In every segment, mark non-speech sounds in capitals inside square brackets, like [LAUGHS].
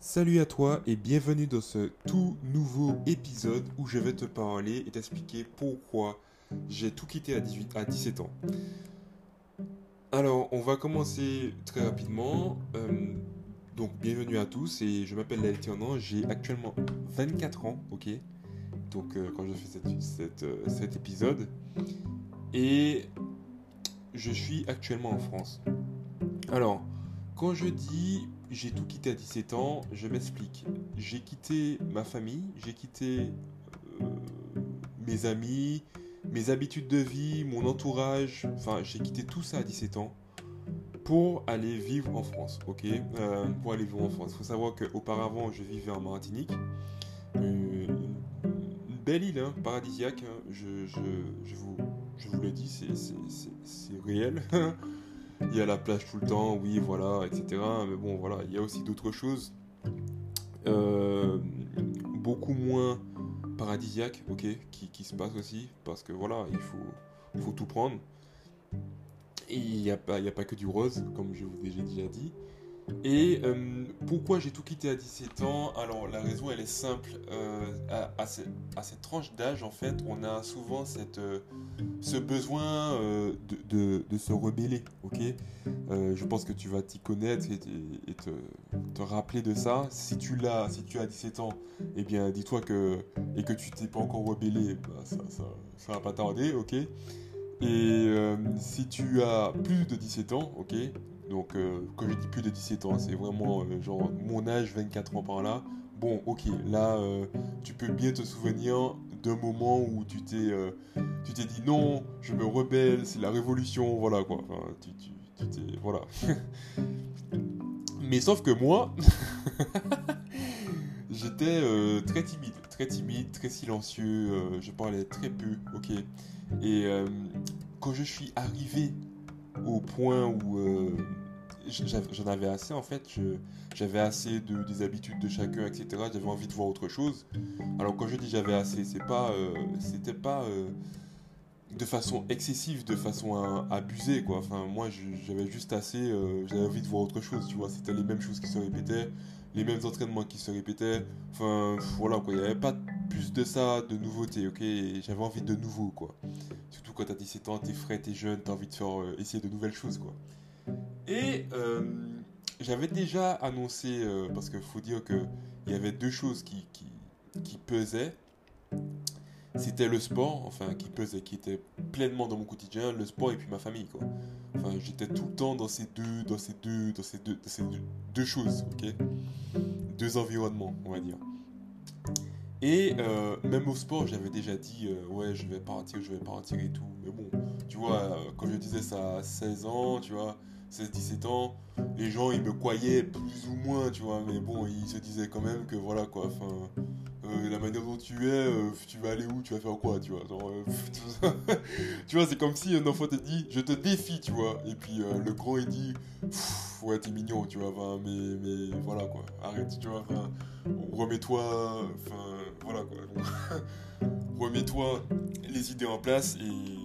Salut à toi et bienvenue dans ce tout nouveau épisode où je vais te parler et t'expliquer pourquoi j'ai tout quitté à, 18, à 17 ans. Alors, on va commencer très rapidement. Euh, donc, bienvenue à tous et je m'appelle Laël j'ai actuellement 24 ans, ok? Donc, euh, quand je fais euh, cet épisode. Et je suis actuellement en France. Alors, quand je dis j'ai tout quitté à 17 ans, je m'explique. J'ai quitté ma famille, j'ai quitté euh, mes amis, mes habitudes de vie, mon entourage, enfin j'ai quitté tout ça à 17 ans pour aller vivre en France, ok? Euh, Pour aller vivre en France. Il faut savoir qu'auparavant je vivais en Martinique, une, belle île, hein, paradisiaque, hein. je, vous, je vous l'ai dit, c'est réel. [LAUGHS] il y a la plage tout le temps, oui, voilà, etc. Mais bon, voilà, il y a aussi d'autres choses. Euh, beaucoup moins paradisiaques, ok, qui, qui, se passent aussi, parce que voilà, il faut, faut tout prendre. Et il n'y a, pas, a pas que du rose, comme je vous ai déjà dit. Et euh, pourquoi j'ai tout quitté à 17 ans? Alors la raison elle est simple. Euh, à, cette tranche d'âge en fait, on a souvent cette, euh, ce besoin de, se rebeller. Je pense que tu vas t'y connaître et, te, rappeler de ça. Si tu l'as, si tu as 17 ans, eh bien dis-toi que et que tu t'es pas encore rebellé, bah, ça, ça, ça va pas tarder. Et si tu as plus de 17 ans, ok, donc, euh, quand je dis plus de 17 ans, c'est vraiment euh, genre mon âge, 24 ans par là. Bon, ok, là, euh, tu peux bien te souvenir d'un moment où tu t'es, tu t'es dit non, je me rebelle, c'est la révolution, voilà quoi. Enfin, tu, tu, t'es, voilà. [LAUGHS] Mais sauf que moi, [LAUGHS] j'étais très timide, très timide, très silencieux, je parlais très peu, ok. Et quand je suis arrivé au point où j'en avais assez en fait, j'avais assez de, des habitudes de chacun, etc. J'avais envie de voir autre chose. Alors quand je dis j'avais assez, c'est pas, euh, c'était pas euh, de façon excessive, de façon abusée quoi. Enfin moi j'avais juste assez, j'avais envie de voir autre chose, tu vois. C'était les mêmes choses qui se répétaient, les mêmes entraînements qui se répétaient. Enfin voilà quoi, il n'y avait pas plus de ça, de nouveauté, ok? J'avais envie de nouveau quoi. Surtout quand t'as 17 ans, t'es frais, t'es jeune, t'as envie de faire euh, essayer de nouvelles choses, quoi. Et euh, j'avais déjà annoncé, euh, parce qu'il faut dire qu'il y avait deux choses qui, qui, pesaient. C'était le sport, enfin qui pesait, qui était pleinement dans mon quotidien, le sport et puis ma famille. Enfin, j'étais tout le temps dans ces deux, dans ces deux, dans ces deux, dans ces deux choses, ok? Deux environnements, on va dire. Et euh, même au sport, j'avais déjà dit, ouais, je vais partir, je vais partir et tout. Mais bon, tu vois, quand je disais ça à 16 ans, tu vois, 16-17 ans, les gens, ils me croyaient plus ou moins, tu vois. Mais bon, ils se disaient quand même que voilà, quoi. Enfin, la manière dont tu es, tu vas aller où, tu vas faire quoi, tu vois. [LAUGHS] tu vois, c'est comme si un enfant te dit, je te défie, tu vois. Et puis le grand, il dit, ouais, t'es mignon, tu vois. Mais, mais voilà, quoi. Arrête, tu vois. Remets-toi, enfin voilà quoi. [LAUGHS] Remets-toi les idées en place et,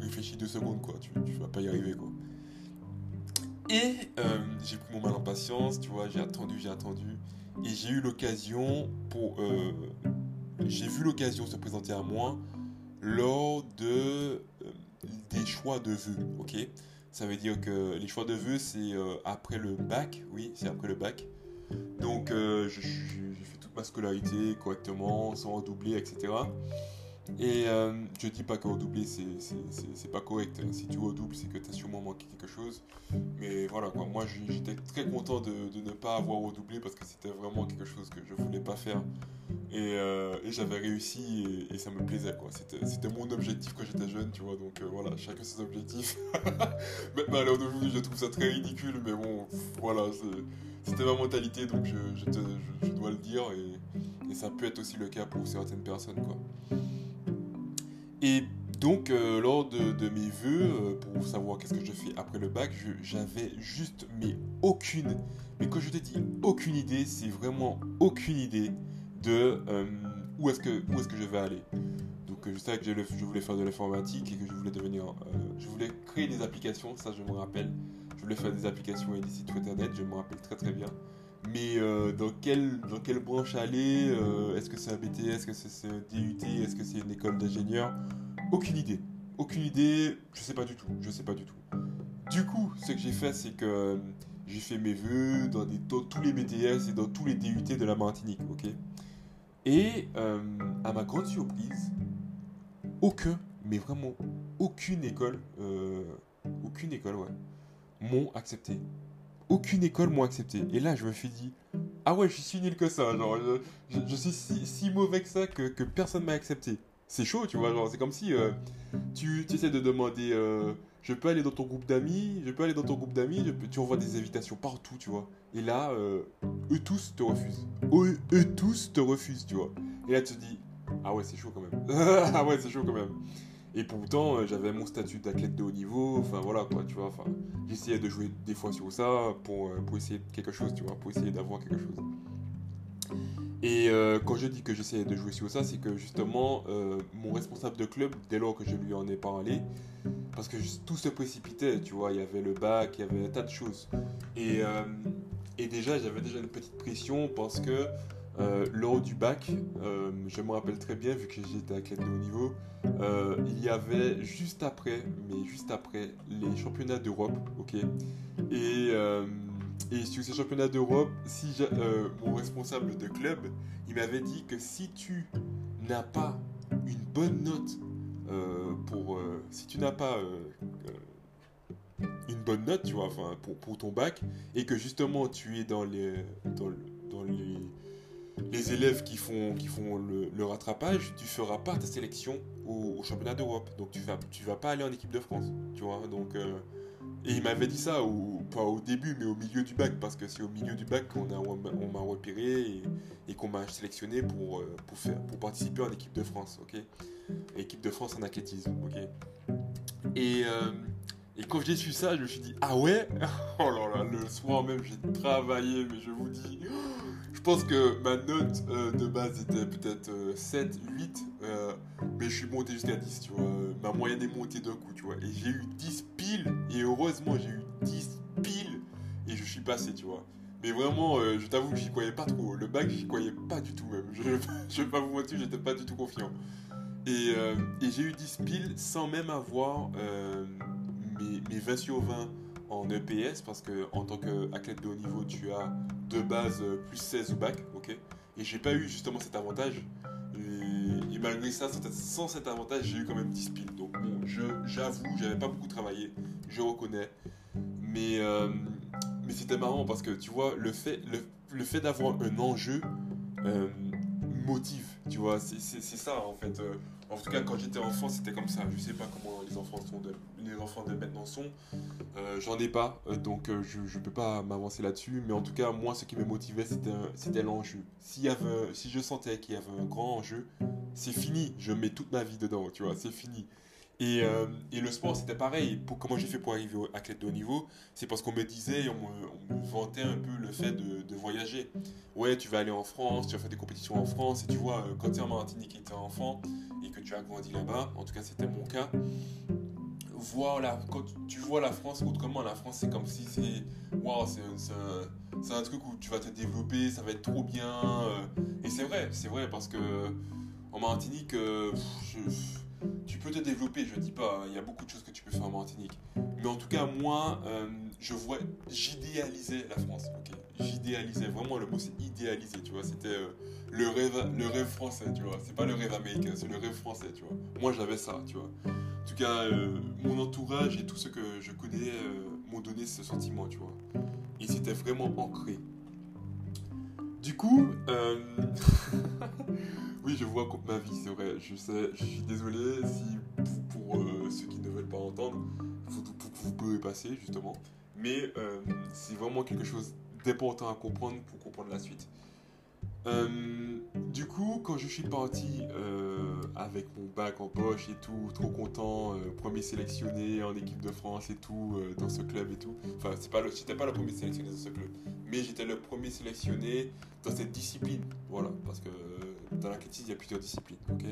réfléchis deux secondes quoi. Tu, tu vas pas y arriver quoi. Et euh, j'ai pris mon mal en patience, tu vois, j'ai attendu, j'ai attendu. Et j'ai eu l'occasion pour. Euh, j'ai vu l'occasion se présenter à moi lors de euh, des choix de vœux, ok? Ça veut dire que les choix de vœux, c'est après le bac, oui, c'est après le bac. Donc, j'ai fait toute ma scolarité correctement, sans redoubler, etc. Et euh, je dis pas que redoubler c'est pas correct. Hein. Si tu redoubles, c'est que tu as sûrement manqué quelque chose. Mais voilà, quoi. moi j'étais très content de, ne pas avoir redoublé parce que c'était vraiment quelque chose que je voulais pas faire. Et, euh, j'avais réussi et, ça me plaisait. quoi. C'était mon objectif quand j'étais jeune, tu vois. Donc euh, voilà, chacun ses objectifs. [LAUGHS] Maintenant, à l'heure d'aujourd'hui, je trouve ça très ridicule, mais bon, voilà, c'était ma mentalité donc je, je, dois le dire. Et, et ça peut être aussi le cas pour certaines personnes, quoi. Et donc, euh, lors de, mes vœux, euh, pour savoir qu'est-ce que je fais après le bac, j'avais juste, mais aucune, mais quand je te dis aucune idée, c'est vraiment aucune idée de euh, où est-ce que, est que je vais aller. Donc, je savais que je, voulais faire de l'informatique et que je voulais devenir, je voulais créer des applications, ça je me rappelle. Je voulais faire des applications et des sites internet, je me rappelle très très bien. Mais euh, dans, quelle, dans quelle branche aller euh, Est-ce que c'est un BTS Est-ce que c'est un DUT Est-ce que c'est une école d'ingénieur? Aucune idée. Aucune idée. Je sais pas du tout. Je sais pas du tout. Du coup, ce que j'ai fait, c'est que euh, j'ai fait mes des, dans tous les BTS et dans tous les DUT de la Martinique, ok? Et à ma grande surprise, aucun, mais vraiment aucune école, aucune école, ouais, m'ont accepté aucune école m'a accepté. Et là, je me suis dit, ah ouais, je suis nul que ça. Genre, je, suis si, mauvais que ça que, que personne m'a accepté. C'est chaud, tu vois. C'est comme si euh, tu, tu, essaies de demander, euh, je peux aller dans ton groupe d'amis, je peux aller dans ton groupe d'amis, tu envoies des invitations partout, tu vois. Et là, euh, eux tous te refusent. Eux, eux tous te refusent, tu vois. Et là, tu te dis, ah ouais, c'est chaud quand même. [LAUGHS] ah ouais, c'est chaud quand même. Et pourtant, euh, j'avais mon statut d'athlète de haut niveau. Enfin, voilà, quoi, tu vois. Enfin, j'essayais de jouer des fois sur ça pour, euh, pour essayer quelque chose, tu vois, pour essayer d'avoir quelque chose. Et euh, quand je dis que j'essayais de jouer sur ça, c'est que justement, mon responsable de club, dès lors que je lui en ai parlé, parce que tout se précipitait, tu vois, il y avait le bac, il y avait un tas de choses. Et, et déjà, j'avais déjà une petite pression parce que euh, lors du bac, euh, je me rappelle très bien, vu que j'étais athlète de haut niveau, euh, il y avait juste après, mais juste après, les championnats d'Europe, ok. Et, et sur ces championnats d'Europe, si mon responsable de club, il m'avait dit que si tu n'as pas une bonne note pour... si tu n'as pas une bonne note, tu vois, enfin, pour, ton bac, et que justement tu es dans les les élèves qui font, le, rattrapage, tu feras pas ta sélection au, championnat d'Europe. Donc tu vas, vas pas aller en équipe de France. Tu vois, donc, euh, et il m'avait dit ça, pas au début, mais au milieu du bac, parce que c'est au milieu du bac qu'on on m'a repéré et, qu'on m'a sélectionné pour, euh, pour, participer en équipe de France. équipe de France en athlétisme. ok? Et, euh, et quand j'ai su ça, je me suis dit, ah ouais? [LAUGHS] Oh là là, le soir même, j'ai travaillé, mais je vous dis je pense que ma note euh, de base était peut-être 7, euh, 8, euh, mais je suis monté jusqu'à 10, tu vois. Ma moyenne est montée d'un coup, tu vois. Et j'ai eu 10 piles, et heureusement, j'ai eu 10 piles, et je suis passé, tu vois. Mais vraiment, je t'avoue que j'y croyais pas trop. Le bac, j'y croyais pas du tout même. [LAUGHS] Je, je vais pas vous mentir, j'étais pas du tout confiant. Et, j'ai eu 10 piles sans même avoir mes 20 sur 20 en EPS parce que en tant qu'athlète de haut niveau, tu as de base euh, plus 16 au bac, ok Et j'ai pas eu justement cet avantage. Et, malgré ça, sans cet avantage, j'ai eu quand même 10 piles. Donc bon, j'avoue, j'avais pas beaucoup travaillé, je reconnais. Mais, euh, mais c'était marrant parce que tu vois, le fait, le, fait d'avoir un enjeu euh, motive, tu vois, c'est ça en fait. En tout cas, quand j'étais enfant, c'était comme ça. Je sais pas comment les enfants, de, maintenant sont. Euh, j'en ai pas, euh, donc euh, je ne peux pas m'avancer là-dessus. Mais en tout cas, moi, ce qui me motivait, c'était l'enjeu. Si je sentais qu'il y avait un grand enjeu, c'est fini. Je mets toute ma vie dedans, tu vois, c'est fini. Et, et, le sport, c'était pareil. Comment j'ai fait pour arriver au athlète de haut niveau C'est parce qu'on me disait, on me, vantait un peu le fait de, voyager. Ouais, tu vas aller en France, tu vas faire des compétitions en France. Et tu vois, quand tu es en Martinique et tu es enfant, et que tu as grandi là-bas, en tout cas c'était mon cas, voir quand tu vois la France autrement, la France c'est comme si c'est waouh, c'est un, truc où tu vas te développer, ça va être trop bien. Euh, et c'est vrai, c'est vrai parce que en Martinique, euh, tu peux te développer, je dis pas, il y a beaucoup de choses que tu peux faire en Martinique. Mais en tout cas, moi, euh, je vois, j'idéalisais la France, J'idéalisais vraiment le mot, c'est idéaliser, tu vois? C'était le rêve, le rêve français, tu vois? C'est pas le rêve américain, c'est le rêve français, tu vois? Moi, j'avais ça, tu vois? En tout cas, euh, mon entourage et tout ce que je connais euh, m'ont donné ce sentiment, tu vois? Vraiment ancré. Du coup, euh, [LAUGHS] oui, je vois ma vie, c'est vrai. Je sais, je suis désolé si pour, ceux qui ne veulent pas entendre, vous, vous pouvez passer justement. Mais c'est vraiment quelque chose d'important à comprendre pour comprendre la suite. Euh, du coup, quand je suis parti euh, avec mon bac en poche et tout, trop content, euh, premier sélectionné en équipe de France et tout, dans ce club et tout. Enfin, c'est pas j'étais pas le premier sélectionné dans ce club, mais j'étais le premier sélectionné dans cette discipline. Voilà, parce que dans l'athlétisme, il y a plusieurs disciplines, ok?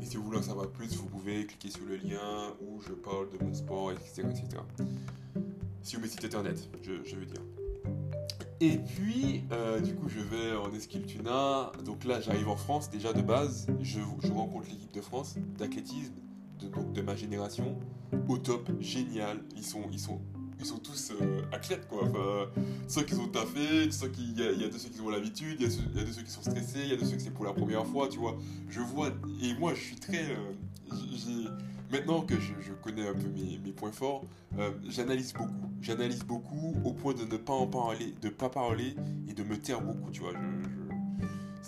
Et si vous voulez en savoir plus, vous pouvez cliquer sur le lien où je parle de mon sport, etc. etc. Si vous mettez internet, je veux dire. Et puis, euh, du coup, je vais en Esquiltuna. Donc là, j'arrive en France déjà de base. Je, rencontre l'équipe de France d'athlétisme, de ma génération. Au top, génial. Ils sont, ils sont, ils sont tous euh, athlètes, quoi. Enfin, ceux qui ont taffé, ceux qui, il y, a de ceux qui ont l'habitude, il y, a de ceux qui sont stressés, il y a de ceux qui c'est pour la première fois, tu vois. Je vois, et moi, je suis très. Euh, Maintenant que je, connais un peu mes, points forts, euh, j'analyse beaucoup. J'analyse beaucoup au point de ne pas en parler, de pas parler et de me taire beaucoup, tu vois.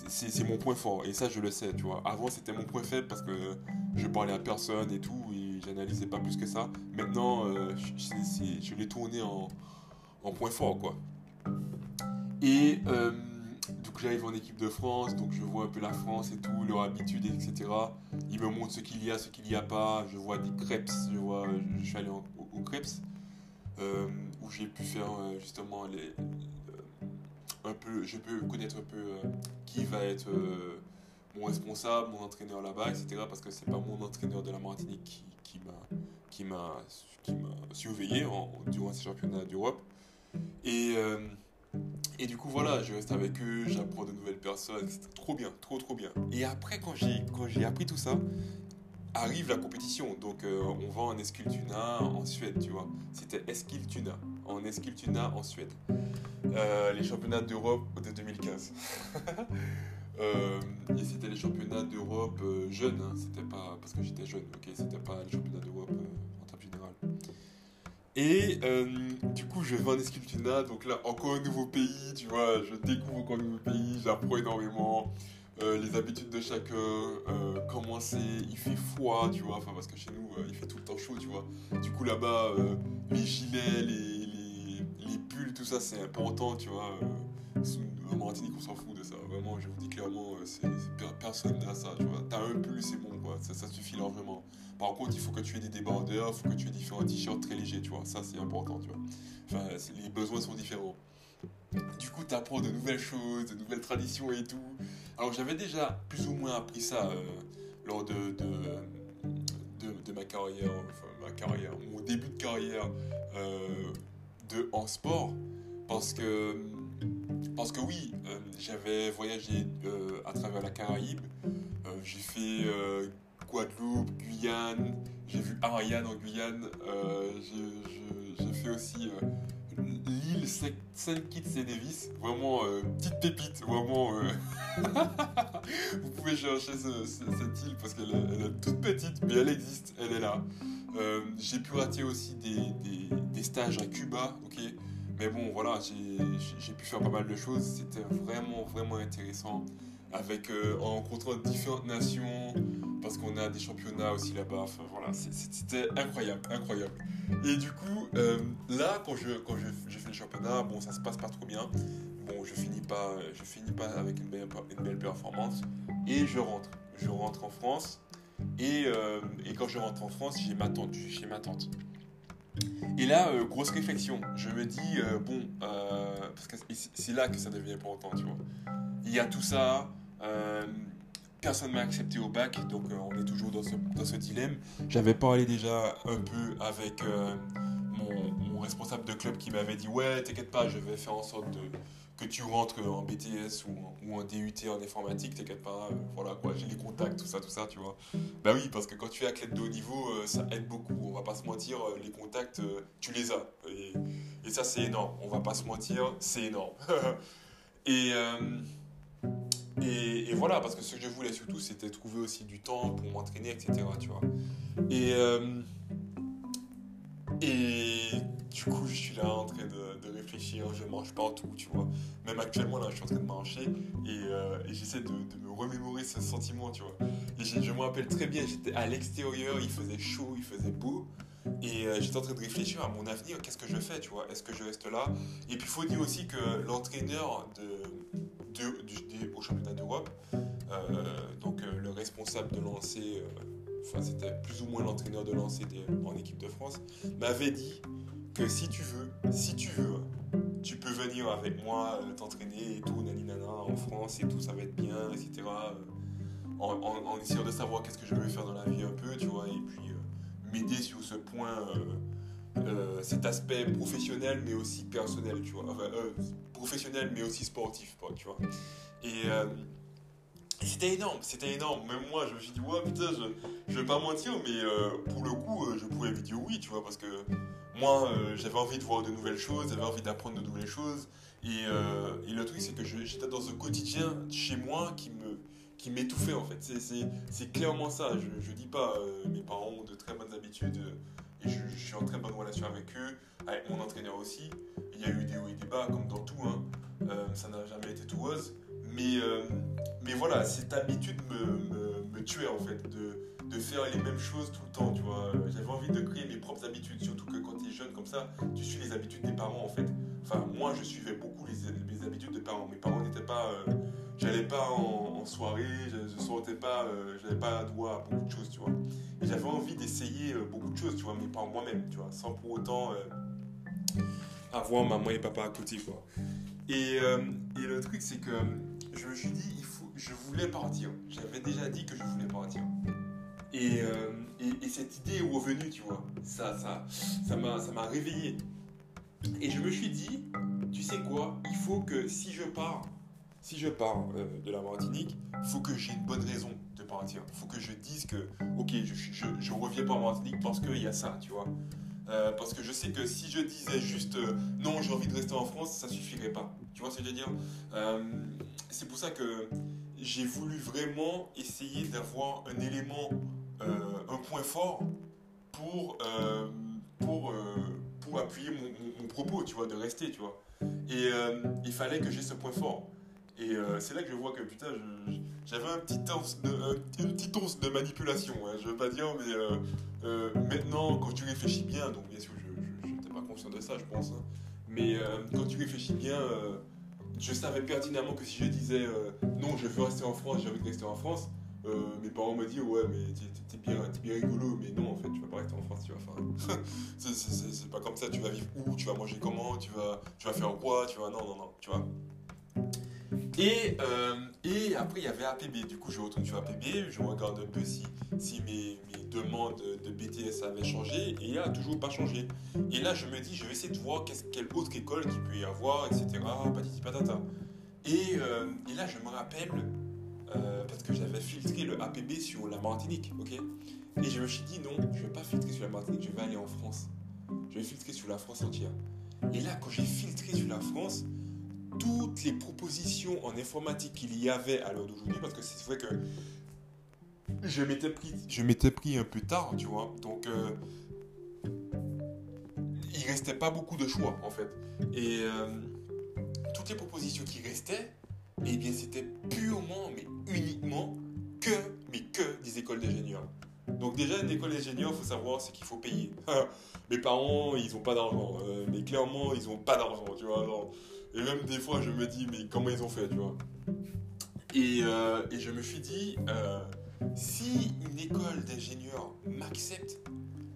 c'est mon point fort et ça je le sais, tu vois. Avant c'était mon point faible parce que je parlais à personne et tout j'analysais pas plus que ça. Maintenant euh, je, l'ai tourné en, point fort, quoi. Et euh, donc j'arrive en équipe de France, donc je vois un peu la France et tout, leur habitude, etc. Ils me montrent ce qu'il y a, ce qu'il n'y a pas. Je vois des crêpes, je vois, je suis allé au, crêpes euh, où j'ai pu faire justement les, un peu, je peux connaître un peu qui va être mon responsable, mon entraîneur là-bas, etc. Parce que c'est pas mon entraîneur de la Martinique qui, m'a surveillé durant ces championnats d'Europe. Et et du coup, voilà, je reste avec eux, j'apprends de nouvelles personnes, c'est trop bien, trop trop bien. Et après, quand j'ai, quand j'ai appris tout ça, arrive la compétition. Donc, euh, on va en Eskiltuna en Suède, tu vois. C'était Eskiltuna, en Eskiltuna en Suède. Euh, les championnats d'Europe de 2015. [LAUGHS] Euh, et c'était les championnats d'Europe jeunes, hein. c'était pas parce que j'étais jeune, ok, c'était pas les championnats d'Europe en termes général. Et euh, du coup, je vais en Escultuna, donc là, encore un nouveau pays, tu vois, je découvre encore un nouveau pays, j'apprends énormément. Euh, les habitudes de chacun, euh, comment c'est, il fait froid, tu vois, enfin parce que chez nous, il fait tout le temps chaud, tu vois. Du coup, là-bas, les gilets, les, les, pulls, tout ça, c'est important, tu vois. En Martinique, on s'en fout de ça, vraiment, je vous dis clairement, c'est, personne n'a ça, tu vois. T'as un pull, c'est bon, quoi, ça, ça suffit largement. Par contre, il faut que tu aies des débardeurs, il faut que tu aies différents t-shirts très légers, tu vois. Ça, c'est important, tu vois. Enfin, les besoins sont différents. Du coup, tu apprends de nouvelles choses, de nouvelles traditions et tout. Alors, j'avais déjà plus ou moins appris ça euh, lors de, de, de, ma carrière, enfin, ma carrière, mon début de carrière euh, de, en sport. Parce que, parce que oui, euh, j'avais voyagé à travers la Caraïbe. j'ai fait Guadeloupe, Guyane, j'ai vu Ariane en Guyane, euh, j'ai fait aussi euh, l'île Saint Kitts et Nevis, vraiment euh, petite pépite, vraiment. [LAUGHS] Vous pouvez chercher cette île parce qu'elle est, toute petite, mais elle existe, elle est là. j'ai pu rater aussi des, stages à Cuba, ok. Mais bon, voilà, j'ai pu faire pas mal de choses. C'était vraiment, vraiment intéressant avec, euh, en rencontrant différentes nations, parce qu'on a des championnats aussi là-bas. Enfin voilà, c'était incroyable, incroyable. Et du coup, euh, là, quand je, quand je, fais le championnat, bon, ça se passe pas trop bien. Bon, je finis pas, je finis pas avec une belle, performance. Et je rentre. Je rentre en France. Et, euh, quand je rentre en France, j'ai ma tante, chez ma tante. Et là, grosse réflexion. Je me dis, bon, parce que c'est là que ça devient important, tu vois. Il y a tout ça, euh, personne ne m'a accepté au bac, donc euh, on est toujours dans ce, dilemme. J'avais parlé déjà un peu avec euh, mon, responsable de club qui m'avait dit Ouais, t'inquiète pas, je vais faire en sorte de, que tu rentres en BTS ou, ou en DUT en informatique, t'inquiète pas, voilà quoi, j'ai les contacts, tout ça, tout ça, tu vois. Bah oui, parce que quand tu es athlète de haut niveau, ça aide beaucoup, on va pas se mentir, les contacts, tu les as. Et, et ça, c'est énorme, on va pas se mentir, c'est énorme. [LAUGHS] et. Et, voilà, parce que ce que je voulais surtout, c'était trouver aussi du temps pour m'entraîner, etc. Tu vois. Et, euh, et du coup, je suis là en train de, réfléchir, je mange partout, tu vois. Même actuellement, là, je suis en train de marcher et, euh, j'essaie de, me remémorer ce sentiment, tu vois. Et je me rappelle très bien, j'étais à l'extérieur, il faisait chaud, il faisait beau. Et euh, j'étais en train de réfléchir à mon avenir, qu'est-ce que je fais, tu vois? Est-ce que je reste là? Et puis il faut dire aussi que l'entraîneur de, au championnat d'Europe. Euh, donc le responsable de lancer, enfin c'était plus ou moins l'entraîneur de lancer en équipe de France, m'avait dit que si tu veux, si tu veux, tu peux venir avec moi t'entraîner et tout, naninana, en France et tout, ça va être bien, etc. En, essayant de savoir qu'est-ce que je veux faire dans la vie un peu, tu vois, et puis m'aider sur ce point euh, cet aspect professionnel mais aussi personnel, tu vois. Enfin, euh, professionnel mais aussi sportif, tu vois. C'était énorme, c'était énorme. Même moi, je me suis dit, ouais, putain, je, je vais pas mentir, mais pour le coup, je pouvais me dire oui, tu vois, parce que moi, j'avais envie de voir de nouvelles choses, j'avais envie d'apprendre de nouvelles choses. Et, et le truc, c'est que j'étais dans un quotidien chez moi qui me, qui m'étouffait en fait. C'est clairement ça. Je, je dis pas, euh, mes parents ont de très bonnes habitudes euh, et je, suis en très bonne relation avec eux, avec mon entraîneur aussi. Il y a eu des hauts et des bas comme dans tout, hein. Euh, ça n'a jamais été tout rose. Mais, mais voilà, cette habitude me, me, tuait en fait, de, de faire les mêmes choses tout le temps, tu vois. J'avais envie de créer mes propres habitudes, surtout que quand tu es jeune comme ça, tu suis les habitudes des parents en fait. Enfin, moi je suivais beaucoup les, mes habitudes des parents. Mes parents n'étaient pas j'allais pas en, soirée, je, ne sortais pas, euh, j'avais pas droit à beaucoup de choses, tu vois. J'avais envie d'essayer euh, beaucoup de choses, tu vois, mais pas moi-même, tu vois, sans pour autant euh, avoir maman et papa à côté, quoi. Et, et le truc, c'est que je me suis dit, il faut, je voulais partir. J'avais déjà dit que je voulais partir. Et, et, et, cette idée est revenue, tu vois. Ça, ça, ça m'a, ça m'a réveillé. Et je me suis dit, tu sais quoi, il faut que si je pars, si je pars euh, de la Martinique, il faut que j'ai une bonne raison de partir. Il faut que je dise que, ok, je, je, reviens pas en Martinique parce qu'il y a ça, tu vois. Euh, parce que je sais que si je disais juste euh, non, j'ai envie de rester en France, ça suffirait pas. Tu vois ce que je veux dire? C'est pour ça que j'ai voulu vraiment essayer d'avoir un élément, un point fort pour, pour, pour appuyer mon, propos, tu vois, de rester, tu vois. Et il fallait que j'ai ce point fort. Et euh, c'est là que je vois que putain, j'avais un petit once de, un, de manipulation. Hein, je veux pas dire, mais euh, euh, maintenant, quand tu réfléchis bien, donc bien sûr, je n'étais pas conscient de ça, je pense, hein, mais quand tu réfléchis bien, je savais pertinemment que si je disais non, je veux rester en France, j'ai envie de rester en France, mes parents me disent ouais, mais t'es bien, rigolo, mais non, en fait, tu vas pas rester en France, tu vas [LAUGHS] c'est pas comme ça, tu vas vivre où, tu vas manger comment, tu vas, tu vas faire quoi, tu vas. Non, non, non, tu vois. Et, euh, et après, il y avait APB. Du coup, je retourne sur APB, je regarde un peu si, mes, demandes de BTS avaient changé. Et il n'a toujours pas changé. Et là, je me dis, je vais essayer de voir quelle autre école qu'il peut y avoir, etc. Patiti. Et, euh, et là, je me rappelle, euh, parce que j'avais filtré le APB sur la Martinique, ok? Et je me suis dit, non, je ne vais pas filtrer sur la Martinique, je vais aller en France. Je vais filtrer sur la France entière. Et là, quand j'ai filtré sur la France, toutes les propositions en informatique qu'il y avait à l'heure d'aujourd'hui, parce que c'est vrai que je m'étais pris, je m'étais pris un peu tard, tu vois, donc euh, il restait pas beaucoup de choix en fait. Et euh, toutes les propositions qui restaient, eh bien c'était purement, mais uniquement que, mais que des écoles d'ingénieurs. Donc déjà, une école d'ingénieur, il faut savoir, c'est qu'il faut payer. [LAUGHS] Mes parents, ils n'ont pas d'argent. Euh, mais clairement, ils n'ont pas d'argent, tu vois. Et même des fois, je me dis, mais comment ils ont fait, tu vois et, euh, et, je me suis dit, euh, si une école d'ingénieur m'accepte,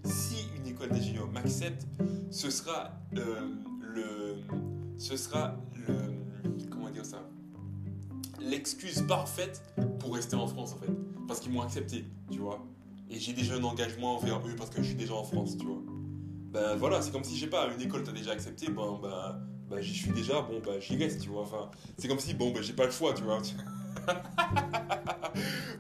si une école d'ingénieur m'accepte, ce sera euh, le, ce sera le, comment dire ça, l'excuse parfaite pour rester en France en fait, parce qu'ils m'ont accepté, tu vois. Et j'ai déjà un engagement envers eux parce que je suis déjà en France, tu vois. Ben voilà, c'est comme si, je sais pas, une école t'a déjà accepté, ben, ben bah j'y suis déjà, bon bah j'y reste, tu vois. Enfin, c'est comme si, bon bah j'ai pas le choix, tu vois. [LAUGHS]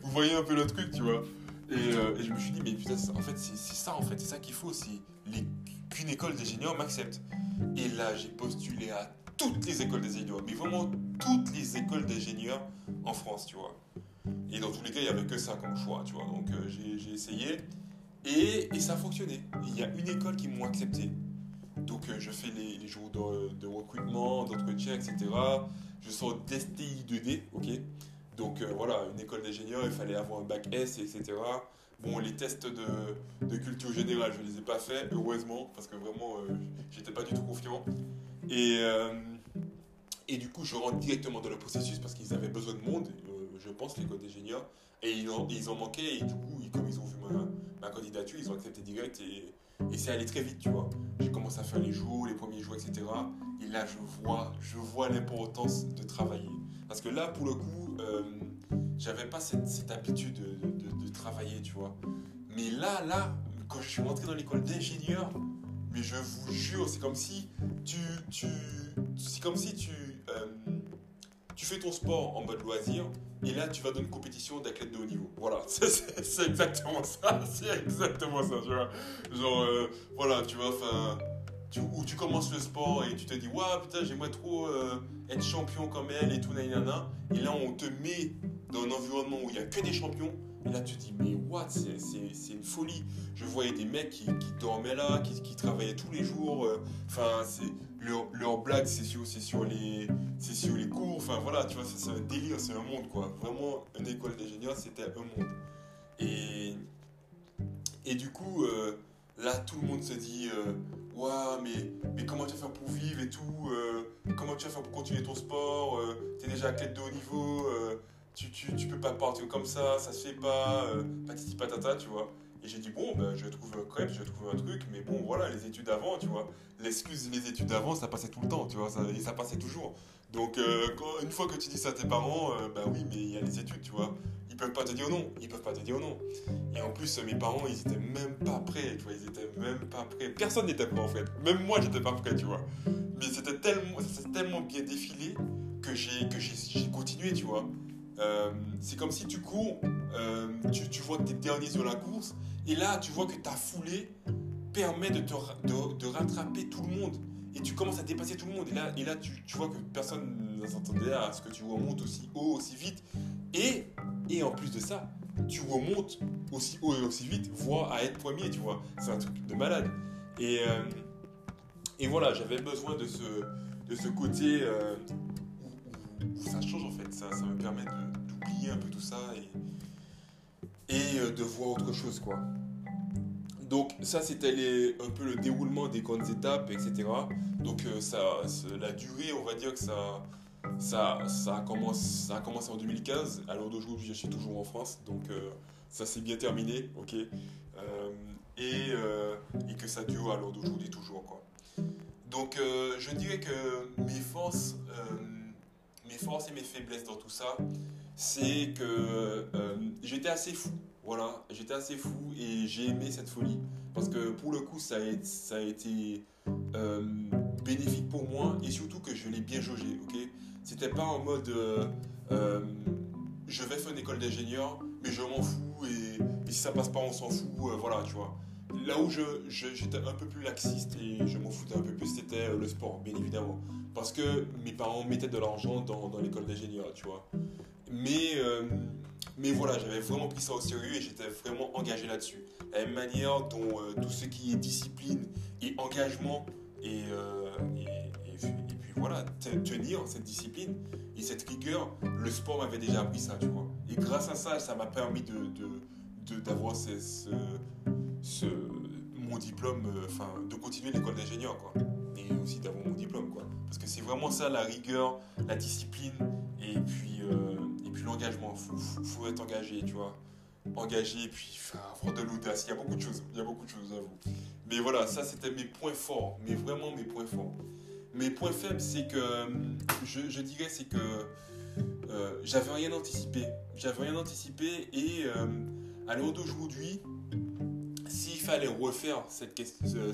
Vous voyez un peu le truc, tu vois. Euh, et, je me suis dit, mais putain, en fait, c'est ça, en fait, c'est ça qu'il faut, c'est qu'une école d'ingénieur m'accepte. Et là, j'ai postulé à toutes les écoles d'ingénieurs, mais vraiment toutes les écoles d'ingénieurs en France, tu vois. Et dans tous les cas, il n'y avait que ça comme choix, tu vois. Donc euh, j'ai essayé et, et, ça a fonctionné. Il y a une école qui m'ont accepté. Donc euh, je fais les, jours de, recrutement, d'entretien, etc. Je sors d'STI 2D, ok Donc euh, voilà, une école d'ingénieur, il fallait avoir un bac S, etc. Bon, les tests de, culture générale, je ne les ai pas faits, heureusement, parce que vraiment, euh, j'étais pas du tout confiant. Et, et du coup, je rentre directement dans le processus parce qu'ils avaient besoin de monde, je pense, l'école d'ingénieur. Et ils ont, ils ont manqué, et du coup, comme ils ont vu ma, ma candidature, ils ont accepté direct. Et, c'est allé très vite, tu vois. J'ai commencé à faire les jours, les premiers jours, etc. Et là, je vois, je vois l'importance de travailler. Parce que là, pour le coup, euh, j'avais pas cette, habitude de, travailler, tu vois. Mais là, là, quand je suis rentré dans l'école d'ingénieur, mais je vous jure, c'est comme si tu, tu, c'est comme si tu, tu fais ton sport en mode loisir, et là tu vas dans une compétition d'athlète de haut niveau. Voilà, [LAUGHS] c'est exactement ça, [LAUGHS] c'est exactement ça, tu vois. Genre, euh, voilà, tu vois, enfin, tu, où tu commences le sport et tu te dis, waouh, putain, j'aimerais trop euh, être champion comme elle et tout, nanana. Et là, on te met dans un environnement où il n'y a que des champions. Et là, tu te dis, mais what, c'est une folie. Je voyais des mecs qui, dormaient là, qui, travaillaient tous les jours. Euh, enfin, c'est leur, leur, blague, c'est sur, sur, les, sur les cours. Enfin, voilà, tu vois, c'est un délire, c'est un monde, quoi. Vraiment, une école d'ingénieur, c'était un monde. Et, et du coup, euh, là, tout le monde se dit, euh, mais, mais comment tu vas faire pour vivre et tout Comment tu vas faire pour continuer ton sport Tu es déjà athlète de haut niveau tu, tu, tu, peux pas partir comme ça, ça se fait pas, euh, patati patata, tu vois. Et j'ai dit, bon, ben, je trouve un je trouve un truc, mais bon, voilà, les études avant, tu vois. L'excuse, les études avant, ça passait tout le temps, tu vois, ça, et ça passait toujours. Donc, euh, une fois que tu dis ça à tes parents, euh, bah oui, mais il y a les études, tu vois. Ils peuvent pas te dire non, ils peuvent pas te dire non. Et en plus, mes parents, ils étaient même pas prêts, tu vois, ils étaient même pas prêts. Personne n'était prêt, en fait. Même moi, j'étais pas prêt, tu vois. Mais c'était tellement, ça s'est tellement bien défilé que j'ai continué, tu vois. Euh, c'est comme si tu cours, euh, tu, vois que tu dernier sur la course, et là, tu vois que ta foulée permet de, te, de, rattraper tout le monde. Et tu commences à dépasser tout le monde. Et là, et là tu, vois que personne ne s'attendait à ce que tu remontes aussi haut, aussi vite. Et, et en plus de ça, tu remontes aussi haut et aussi vite, voire à être premier, tu vois. C'est un truc de malade. Et, euh, et voilà, j'avais besoin de ce, de ce côté ça change en fait. Ça, ça me permet un peu tout ça et, euh, de voir autre chose quoi. Donc ça c'était un peu le déroulement des grandes étapes, etc. Donc euh, ça, la durée, on va dire que ça, ça, ça, a, commencé, ça a commencé en 2015. À l'heure d'aujourd'hui, je suis toujours en France, donc euh, ça s'est bien terminé, ok. et, que ça dure à l'heure d'aujourd'hui toujours quoi. Donc je dirais que mes forces mes forces et mes faiblesses dans tout ça, c'est que euh, j'étais assez fou. Voilà, j'étais assez fou et j'ai aimé cette folie. Parce que pour le coup, ça a, été euh, bénéfique pour moi et surtout que je l'ai bien jaugé. ok? C'était pas en mode euh, je vais faire une école d'ingénieur, mais je m'en fous et, et, si ça passe pas, on s'en fout. voilà, tu vois. Là où j'étais je, un peu plus laxiste et je m'en foutais un peu plus, c'était le sport, bien évidemment. Parce que mes parents mettaient de l'argent dans, dans l'école d'ingénieur, tu vois. Mais, euh, mais voilà, j'avais vraiment pris ça au sérieux et j'étais vraiment engagé là-dessus. La même manière dont euh, tout ce qui est discipline et engagement et, euh, et, puis voilà, tenir cette discipline et cette rigueur, le sport m'avait déjà appris ça, tu vois. Et grâce à ça, ça m'a permis d'avoir de, de, ce, mon diplôme, enfin, de continuer l'école d'ingénieur, quoi. Et aussi d'avoir mon diplôme, quoi. Parce que c'est vraiment ça, la rigueur, la discipline et puis, l'engagement. Il faut, être engagé, tu vois. Engagé et puis avoir de l'audace. Il y a beaucoup de choses, il y a beaucoup de choses à vous. Mais voilà, ça c'était mes points forts, mais vraiment mes points forts. Mes points faibles, c'est que, je, dirais, c'est que euh, j'avais rien anticipé. J'avais rien anticipé et euh, à l'heure d'aujourd'hui, fallait refaire cette,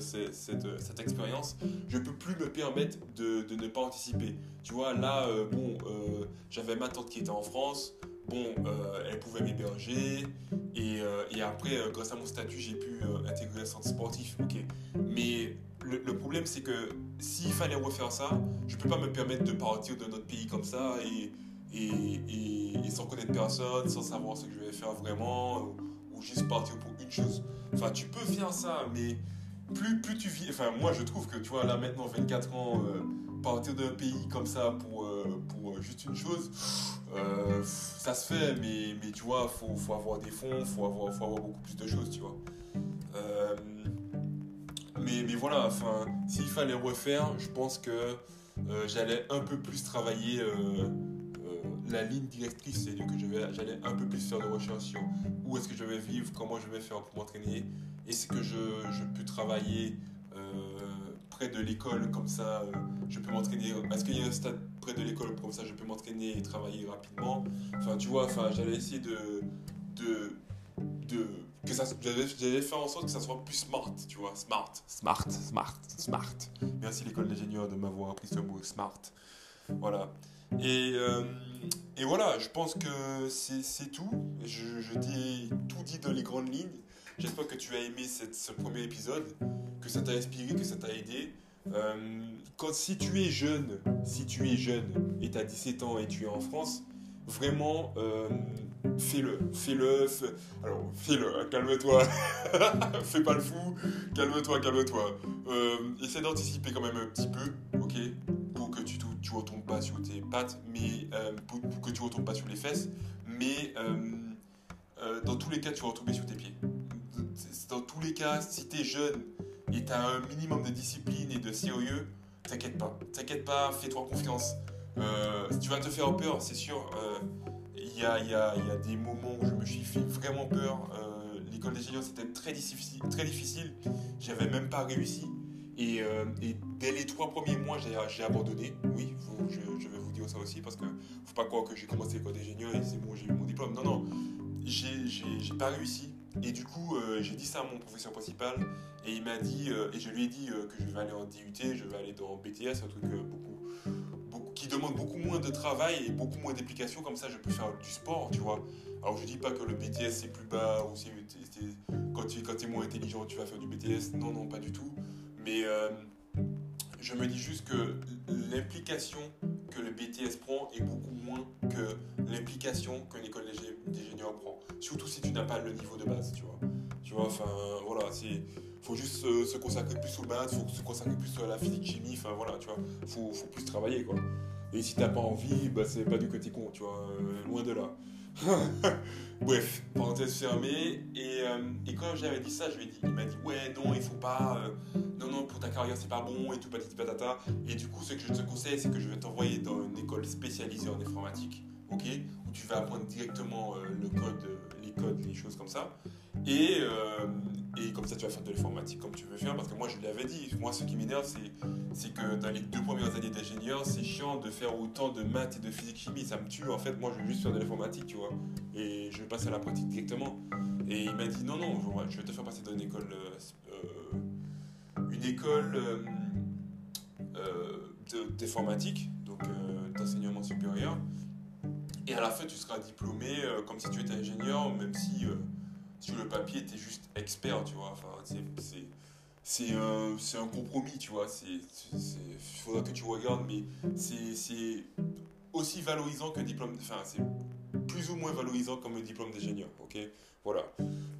cette, cette, expérience, je peux plus me permettre de, ne pas anticiper. Tu vois, là, euh, bon, euh, j'avais ma tante qui était en France, bon, euh, elle pouvait m'héberger, et, après, grâce à mon statut, j'ai pu intégrer un centre sportif, ok. Mais le, problème, c'est que s'il fallait refaire ça, je peux pas me permettre de partir de notre pays comme ça et, sans connaître personne, sans savoir ce que je vais faire vraiment juste partir pour une chose. Enfin, tu peux faire ça, mais plus, plus tu vis. Enfin, moi, je trouve que, tu vois, là, maintenant, 24 ans, euh, partir d'un pays comme ça pour, euh, pour juste une chose, euh, ça se fait, mais, mais tu vois, faut, faut avoir des fonds, faut avoir, faut avoir beaucoup plus de choses, tu vois. mais, mais voilà, enfin, s'il fallait refaire, je pense que j'allais un peu plus travailler la ligne directrice, c'est que j'allais un peu plus faire de recherche sur où est-ce que je vais vivre, comment je vais faire pour m'entraîner. Est-ce que je, je, peux travailler euh, près de l'école, comme ça euh, je peux m'entraîner. Est-ce qu'il y a un stade près de l'école, comme ça je peux m'entraîner et travailler rapidement Enfin, tu vois, enfin, j'allais essayer de, de, de que ça, j'avais fait en sorte que ça soit plus smart, tu vois, smart, smart, smart, smart. Merci l'école d'ingénieur de m'avoir appris ce mot smart. Voilà. Et, euh, et voilà, je pense que c'est tout. Je, t'ai tout dit dans les grandes lignes. J'espère que tu as aimé ce premier épisode, que ça t'a inspiré, que ça t'a aidé. Euh, quand, si tu es jeune, si tu es jeune et tu as 17 ans et tu es en France, vraiment, euh, fais-le. Fais-le. alors, fais-le, hein, calme-toi. [LAUGHS] Fais pas le fou. Calme-toi, calme-toi. Euh, essaie d'anticiper quand même un petit peu, ok? Tu, retombes pas sur tes pattes, mais pour, que tu retombes pas sur les fesses. Mais dans tous les cas, tu vas retomber sur tes pieds dans tous les cas, si tu es jeune et tu as un minimum de discipline et de sérieux, t'inquiète pas. T'inquiète pas, fais-toi confiance. Euh, tu vas te faire peur, c'est sûr. Il euh, y, a, y, a, y, a, des moments où je me suis fait vraiment peur. Euh, l'école d'ingénieur, c'était très difficile. Très difficile. J'avais même pas réussi. Et, et, dès les trois premiers mois, j'ai abandonné. Oui, je, vais vous dire ça aussi parce que faut pas croire que j'ai commencé l'école d'ingénieur et c'est bon, j'ai eu mon diplôme. Non, non, j'ai pas réussi. Et du coup, euh, j'ai dit ça à mon professeur principal et il m'a dit, euh, et je lui ai dit euh, que je vais aller en DUT, je vais aller dans BTS, un truc beaucoup, qui demande beaucoup moins de travail et beaucoup moins d'implication, comme ça je peux faire du sport, tu vois. Alors je dis pas que le BTS c'est plus bas ou c'est, quand tu es moins intelligent tu vas faire du BTS, non, non, pas du tout. Mais je me dis juste que l'implication que le BTS prend est beaucoup moins que l'implication que l'école d'ingénieur prend. Surtout si tu n'as pas le niveau de base, tu vois. Tu vois, enfin, voilà, c'est faut juste se, consacrer plus aux maths, faut se consacrer plus à la physique chimie, enfin voilà, tu vois, faut, faut plus travailler quoi. Et si t'as pas envie, bah c'est pas du côté con, tu vois, euh, loin de là. [LAUGHS] Bref, parenthèse fermée. Et, euh, et quand j'avais dit ça, je lui ai dit, il m'a dit ouais non, il faut pas, euh, non non pour ta carrière c'est pas bon et tout patati patata. Et du coup, ce que je te conseille, c'est que je vais t'envoyer dans une école spécialisée en informatique, ok, où tu vas apprendre directement le code, les codes, les choses comme ça. Et, et comme ça, tu vas faire de l'informatique comme tu veux faire. Parce que moi, je lui avais dit, moi, ce qui m'énerve, c'est que dans les deux premières années d'ingénieur, c'est chiant de faire autant de maths et de physique chimie. Ça me tue. En fait, moi, je veux juste faire de l'informatique, tu vois. Et je vais passer à la pratique directement. Et il m'a dit, non, non, je vais te faire passer dans une école. Euh, une école euh, d'informatique, donc d'enseignement supérieur. Et à la fin, tu seras diplômé comme si tu étais ingénieur, même si sur le papier, tu es juste expert, tu vois. Enfin, c'est un, un, compromis, tu vois. Il faudra que tu regardes, mais c'est aussi valorisant qu'un diplôme. Enfin, c'est plus ou moins valorisant comme diplôme d'ingénieur, ok? Voilà.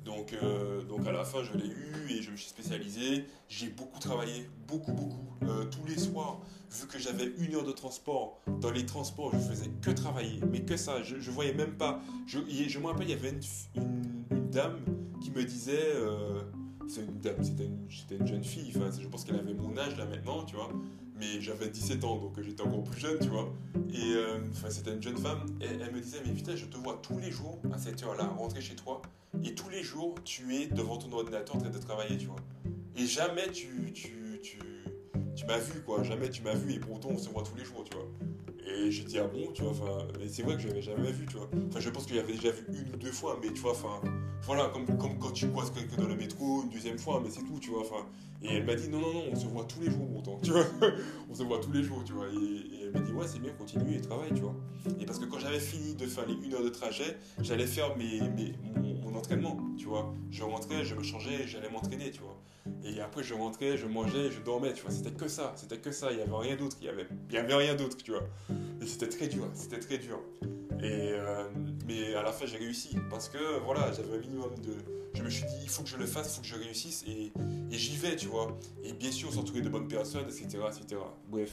Donc, euh, donc à la fin, je l'ai eu et je me suis spécialisé. J'ai beaucoup travaillé, beaucoup, beaucoup, euh, tous les soirs. Vu que j'avais une heure de transport, dans les transports, je faisais que travailler, mais que ça. Je, je voyais même pas. Je, je me rappelle, il y avait une dame qui me disait. Euh, c'est une c'était une, une, jeune fille, enfin, je pense qu'elle avait mon âge là maintenant, tu vois. Mais j'avais 17 ans, donc j'étais encore plus jeune, tu vois. Et euh, c'était une jeune femme, et elle me disait Mais putain, je te vois tous les jours à cette heure-là, rentrer chez toi, et tous les jours, tu es devant ton ordinateur en train de travailler, tu vois. Et jamais tu, tu, tu, tu m'as vu, quoi. Jamais tu m'as vu, et pourtant, on se voit tous les jours, tu vois. Et j'ai dit, ah bon, tu vois, enfin, c'est vrai que je l'avais jamais vu, tu vois. Enfin, je pense que j'avais déjà vu une ou deux fois, mais tu vois, enfin, voilà, comme, quand tu croises quelqu'un dans le métro une deuxième fois, mais c'est tout, tu vois. Et elle m'a dit, non, non, non, on se voit tous les jours, pourtant, tu vois. [LAUGHS] on se voit tous les jours, tu vois. Et, elle m'a dit, ouais, c'est bien, continue et travaille, tu vois. Et parce que quand j'avais fini de faire les une heure de trajet, j'allais faire mes, mon, entraînement, tu vois. Je rentrais, je me changeais, j'allais m'entraîner, tu vois. Et après, je rentrais, je mangeais, je dormais, tu vois. C'était que ça, c'était que ça. Il n'y avait rien d'autre. Il n'y avait, avait rien d'autre, tu vois. Et c'était très dur, c'était très dur. Euh, mais à la fin, j'ai réussi. Parce que, voilà, j'avais un minimum de. Je me suis dit, il faut que je le fasse, il faut que je réussisse. Et, et j'y vais, tu vois. Et bien sûr, s'entourer de bonnes personnes, etc. etc. Bref.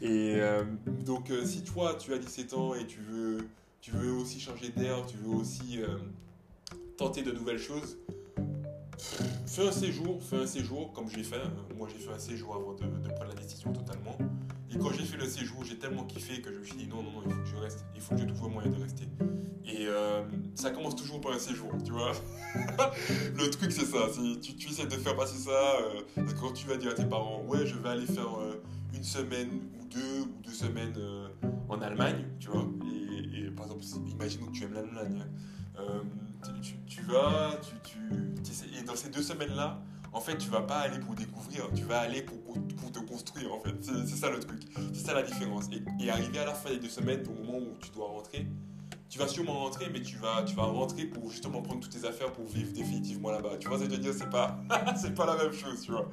Et euh, donc, euh, si toi, tu as 17 ans et tu veux, tu veux aussi changer d'air, tu veux aussi tenter de nouvelles choses, fais un séjour, fais un séjour comme j'ai fait. Moi, j'ai fait un séjour avant de, prendre la décision totalement. Et quand j'ai fait le séjour, j'ai tellement kiffé que je me suis dit non, non, non, il faut que je reste. Il faut que je trouve un moyen de rester. Et euh, ça commence toujours par un séjour, tu vois. [LAUGHS] le truc, c'est ça. Tu, essaies de faire passer ça. Euh, quand tu vas dire à tes parents, ouais, je vais aller faire euh, une semaine ou deux ou deux semaines en Allemagne, tu vois. Et, par exemple, imagine que tu aimes l'Allemagne. Hein. Euh, tu, tu, vas, tu, tu, et dans ces deux semaines-là, en fait, tu vas pas aller pour découvrir, tu vas aller pour, pour te construire, en fait. C'est ça le truc. C'est ça la différence. Et, et, arriver à la fin des deux semaines, au moment où tu dois rentrer, tu vas sûrement rentrer, mais tu vas, tu vas rentrer pour justement prendre toutes tes affaires pour vivre définitivement là-bas. Tu vois ce que je veux dire? C'est pas, [LAUGHS] c'est pas la même chose, tu vois.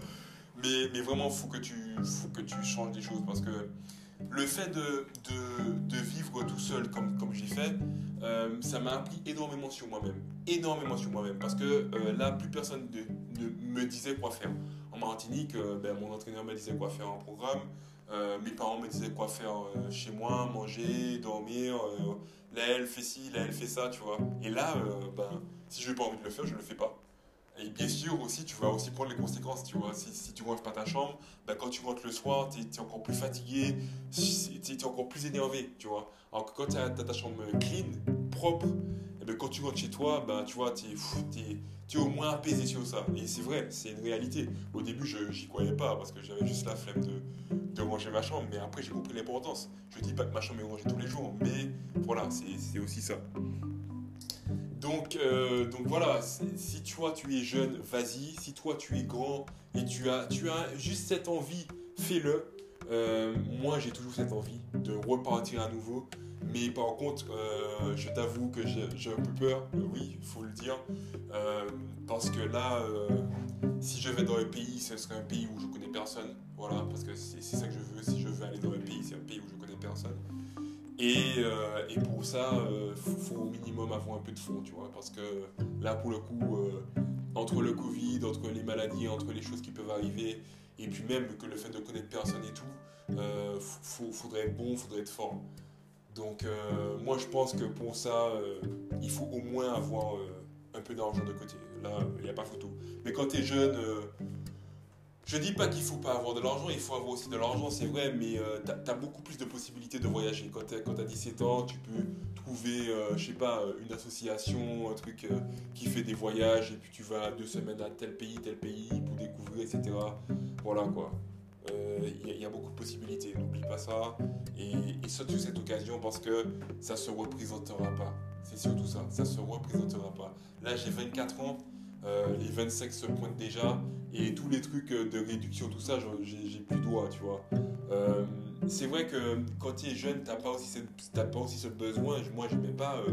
Mais, mais vraiment, faut que tu, faut que tu changes des choses parce que le fait de, vivre tout seul comme, comme j'ai fait, euh, ça m'a appris énormément sur moi-même. Énormément sur moi-même. Parce que euh, là, plus personne ne, me disait quoi faire. En Martinique, euh, ben, mon entraîneur me disait quoi faire en programme. mes parents me disaient quoi faire chez moi, manger, dormir. là, elle fait ci, là, elle fait ça, tu vois. Et là, ben, si je n'ai pas envie de le faire, je ne le fais pas. Et bien sûr aussi, tu vas aussi prendre les conséquences, tu vois. Si, si tu rentres pas ta chambre, ben quand tu rentres le soir, tu es, encore plus fatigué, tu es, encore plus énervé, tu vois. Alors que quand tu as, ta chambre clean, propre, et ben quand tu rentres chez toi, ben tu vois, tu es, au moins apaisé sur ça. Et c'est vrai, c'est une réalité. Au début, je n'y croyais pas parce que j'avais juste la flemme de, de ranger ma chambre, mais après, j'ai compris l'importance. Je dis pas que ma chambre est rangée tous les jours, mais voilà, c'est aussi ça. Donc, euh, donc voilà, si toi tu es jeune, vas-y. Si toi tu es grand et tu as, tu as juste cette envie, fais-le. Euh, moi j'ai toujours cette envie de repartir à nouveau. Mais par contre, euh, je t'avoue que j'ai un peu peur, oui, il faut le dire. parce que là, si je vais dans un pays, ce serait un pays où je connais personne. Voilà, parce que c'est ça que je veux. Si je veux aller dans un pays, c'est un pays où je connais personne. Euh, et, pour ça, il euh, faut, au minimum avoir un peu de fond, tu vois, parce que là, pour le coup, euh, entre le Covid, entre les maladies, entre les choses qui peuvent arriver, et puis même que le fait de connaître personne et tout, il faudrait être bon, faudrait être fort. Donc moi, je pense que pour ça, il faut au moins avoir un peu d'argent de côté. Là, il n'y a pas photo. Mais quand tu es jeune je dis pas qu'il faut pas avoir de l'argent, il faut avoir aussi de l'argent, c'est vrai, mais euh, tu as, beaucoup plus de possibilités de voyager. Quand tu as, 17 ans, tu peux trouver, euh, je sais pas, euh, une association, un truc qui fait des voyages, et puis tu vas deux semaines à tel pays, tel pays pour découvrir, etc. Voilà quoi. Il y, a beaucoup de possibilités, n'oublie pas ça. Et, et saute sur cette occasion parce que ça se représentera pas. C'est surtout ça, ça se représentera pas. Là, j'ai 24 ans. Euh, les 25 se pointent déjà et tous les trucs de réduction, tout ça, j'ai plus droit, tu vois. Euh, c'est vrai que quand tu es jeune, t'as pas aussi pas aussi ce besoin. Moi, j'aimais pas,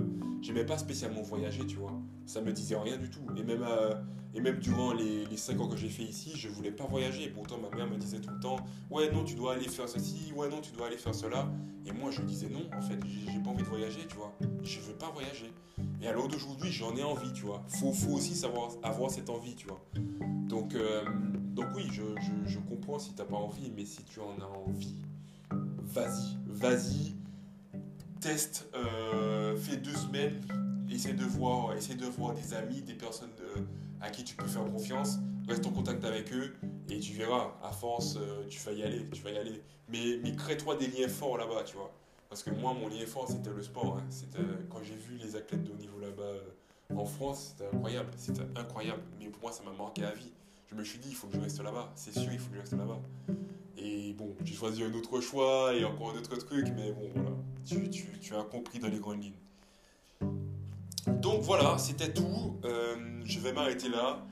j'aimais pas spécialement voyager, tu vois. Ça me disait rien du tout. Et même, et même durant les, les 5 ans que j'ai fait ici, je voulais pas voyager. Pourtant, ma mère me disait tout le temps, ouais, non, tu dois aller faire ceci, ouais, non, tu dois aller faire cela. Et moi, je disais non, en fait, j'ai pas envie de voyager, tu vois. Je veux pas voyager. Et à l'heure d'aujourd'hui, j'en ai envie, tu vois. Faut, faut aussi savoir avoir cette envie, tu vois. Donc, euh, donc oui, je, je, comprends si t'as pas envie, mais si tu en as envie, vas-y, vas-y, teste, euh, fais deux semaines, essaie de voir, essaie de voir des amis, des personnes euh, à qui tu peux faire confiance, reste en contact avec eux et tu verras. À force, tu vas y aller, tu vas y aller. Mais, mais crée-toi des liens forts là-bas, tu vois. Parce que moi, mon lien fort, c'était le sport. Hein. C'était, quand j'ai vu les athlètes de haut niveau là-bas euh, en France, c'était incroyable. C'était incroyable. Mais pour moi, ça m'a marqué à vie. Je me suis dit, il faut que je reste là-bas. C'est sûr, il faut que je reste là-bas. Et bon, j'ai choisi un autre choix et encore un autre truc. Mais bon, voilà. Tu, as compris dans les grandes lignes. Donc voilà, c'était tout. Euh, je vais m'arrêter là.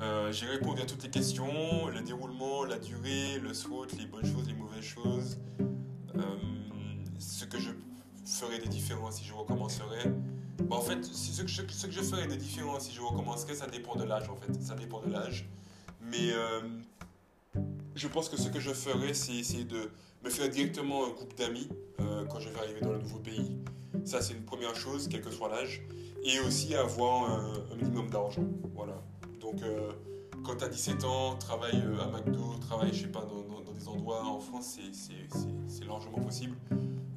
Euh, j'ai répondu à toutes les questions, le déroulement, la durée, le SWOT, les bonnes choses, les mauvaises choses ce que je ferais de différent si je recommencerais. en fait, ce que, je, ce que je ferais de différent si je recommencerais, ça dépend de l'âge en fait. Ça dépend de l'âge. Mais euh, je pense que ce que je ferais, c'est essayer de me faire directement un groupe d'amis euh, quand je vais arriver dans le nouveau pays. Ça, c'est une première chose, quel que soit l'âge. Et aussi avoir un, minimum d'argent. Voilà. Donc, euh, quand tu as 17 ans, travaille à McDo, travaille, je sais pas, dans, des endroits en France, c'est largement possible.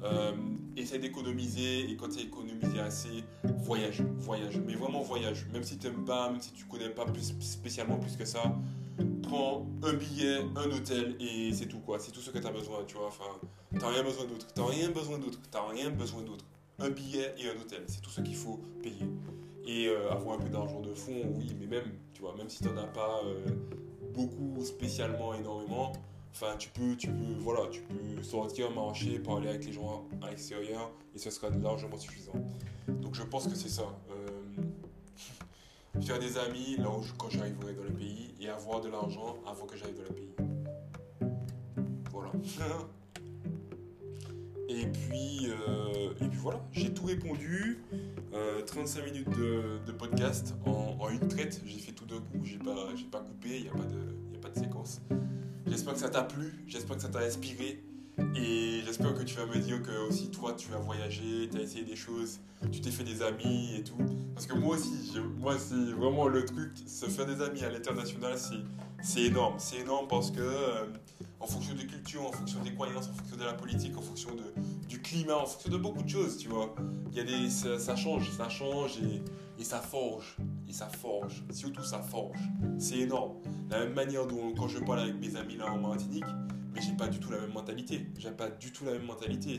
Euh, essaie d'économiser et quand tu as économisé assez, voyage, voyage, mais vraiment voyage. Même si tu n'aimes pas, même si tu connais pas spécialement plus que ça, prends un billet, un hôtel et c'est tout quoi. C'est tout ce que tu as besoin, tu vois. Enfin, t'as rien besoin d'autre. T'as rien besoin d'autre. T'as rien besoin d'autre. Un billet et un hôtel, c'est tout ce qu'il faut payer. Et euh, avoir un peu d'argent de fond, oui, mais même, tu vois, même si tu n'en as pas euh, beaucoup spécialement énormément, Enfin, tu peux, tu peux, voilà, tu peux sortir, marcher, parler avec les gens à l'extérieur et ce sera largement suffisant. Donc je pense que c'est ça. Faire des amis là où quand j'arriverai dans le pays et avoir de l'argent avant que j'arrive dans le pays. Voilà. [LAUGHS] et puis, euh, et puis voilà, j'ai tout répondu. 35 euh, minutes de, podcast en, une traite. J'ai fait tout d'un coup, j'ai pas, pas coupé, il n'y a, a pas de séquence. J'espère que ça t'a plu, j'espère que ça t'a inspiré. Et j'espère que tu vas me dire que aussi toi tu as voyagé, tu as essayé des choses, tu t'es fait des amis et tout. Parce que moi aussi, moi c'est vraiment le truc, se faire des amis à l'international, c'est énorme. C'est énorme parce que euh, en fonction des cultures, en fonction des croyances, en fonction de la politique, en fonction de, du climat, en fonction de beaucoup de choses, tu vois. Y a des, ça, change, ça change et, et, ça forge. Et ça forge. Surtout ça forge. C'est énorme. La même manière dont quand je parle avec mes amis là en Martinique, mais j'ai pas du tout la même mentalité. J'ai pas du tout la même mentalité.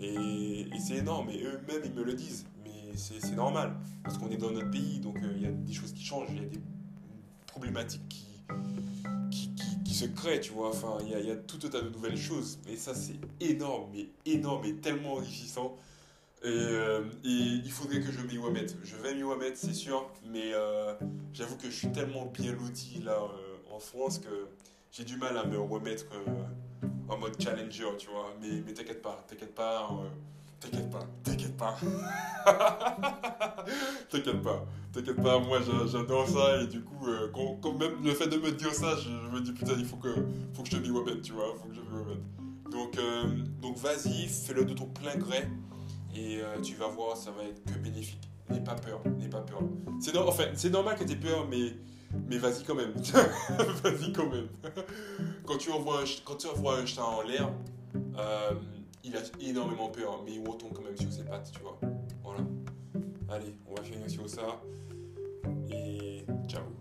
Et, c'est énorme. Et eux-mêmes, ils me le disent. Mais c'est normal. Parce qu'on est dans notre pays, donc euh, il y a des choses qui changent. Il y a des problématiques qui se crée, tu vois. Enfin, il y, a tout un tas de nouvelles choses. Et ça, c'est énorme, mais énorme et tellement enrichissant. Et, euh, il faudrait que je m'y remette. Je vais m'y remettre, c'est sûr. Mais euh, j'avoue que je suis tellement bien loti là en France que j'ai du mal à me remettre en mode challenger, tu vois. Mais, mais t'inquiète pas, t'inquiète pas. T'inquiète pas, t'inquiète pas. [LAUGHS] t'inquiète pas, t'inquiète pas, moi j'adore ça et du coup, euh, quand, même le fait de me dire ça, je, me dis putain, il faut que, faut que je m'y remette, tu vois, faut que je remette. Donc, euh, donc vas-y, fais-le de ton plein gré et euh, tu vas voir, ça va être que bénéfique. N'aie pas peur, n'aie pas peur. C'est enfin, normal que tu aies peur, mais, mais vas-y quand même. [LAUGHS] vas-y quand même. quand tu envoies, un chat en l'air, il a énormément peur, mais il retourne quand même sur ses pattes, tu vois. Voilà. Allez, on va finir sur ça. Et ciao.